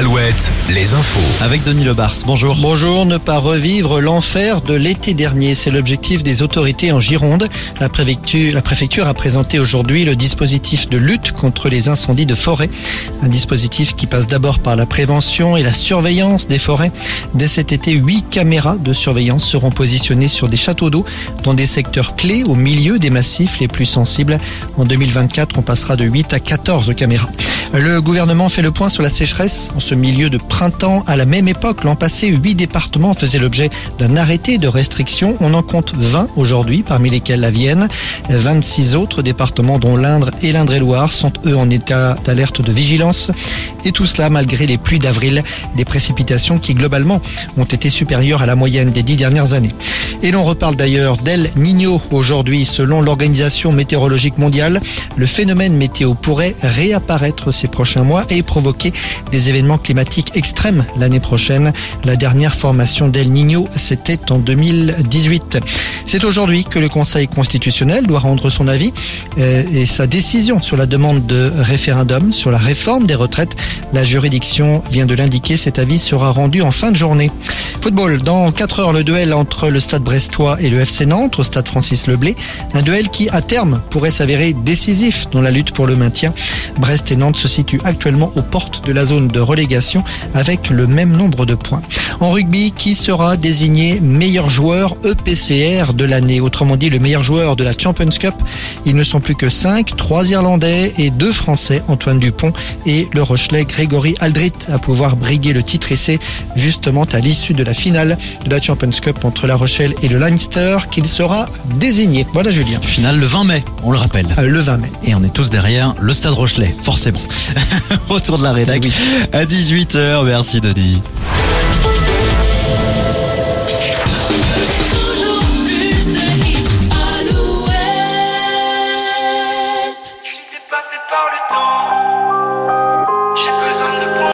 Alouette, les infos. Avec Denis Lebars, bonjour. Bonjour, ne pas revivre l'enfer de l'été dernier, c'est l'objectif des autorités en Gironde. La préfecture, la préfecture a présenté aujourd'hui le dispositif de lutte contre les incendies de forêt. Un dispositif qui passe d'abord par la prévention et la surveillance des forêts. Dès cet été, huit caméras de surveillance seront positionnées sur des châteaux d'eau dans des secteurs clés au milieu des massifs les plus sensibles. En 2024, on passera de 8 à 14 caméras. Le gouvernement fait le point sur la sécheresse. En ce milieu de printemps, à la même époque, l'an passé, huit départements faisaient l'objet d'un arrêté de restriction. On en compte 20 aujourd'hui, parmi lesquels la Vienne. 26 autres départements, dont l'Indre et l'Indre-et-Loire, sont eux en état d'alerte de vigilance. Et tout cela malgré les pluies d'avril, des précipitations qui globalement ont été supérieures à la moyenne des dix dernières années. Et l'on reparle d'ailleurs d'El Niño aujourd'hui. Selon l'Organisation météorologique mondiale, le phénomène météo pourrait réapparaître ces prochains mois et provoquer des événements climatiques extrêmes l'année prochaine. La dernière formation d'El Niño, c'était en 2018. C'est aujourd'hui que le Conseil constitutionnel doit rendre son avis euh, et sa décision sur la demande de référendum sur la réforme des retraites. La juridiction vient de l'indiquer, cet avis sera rendu en fin de journée. Football, dans 4 heures, le duel entre le Stade brestois et le FC Nantes au Stade Francis Leblé. Un duel qui, à terme, pourrait s'avérer décisif dans la lutte pour le maintien. Brest et Nantes se situent actuellement aux portes de la zone de relégation avec le même nombre de points. En rugby, qui sera désigné meilleur joueur EPCR de l'année? Autrement dit, le meilleur joueur de la Champions Cup. Ils ne sont plus que 5, 3 Irlandais et 2 Français, Antoine Dupont et le Rochelet Grégory Aldrit, à pouvoir briguer le titre. Et c'est justement à l'issue de la finale de la Champions Cup entre La Rochelle et le Leinster qu'il sera désigné. Voilà Julien. Finale le 20 mai, on le rappelle. Euh, Le 20 mai. Et on est tous derrière le Stade Rochelet, forcément. Retour de la rédac à 18h. Merci Denis. Par le temps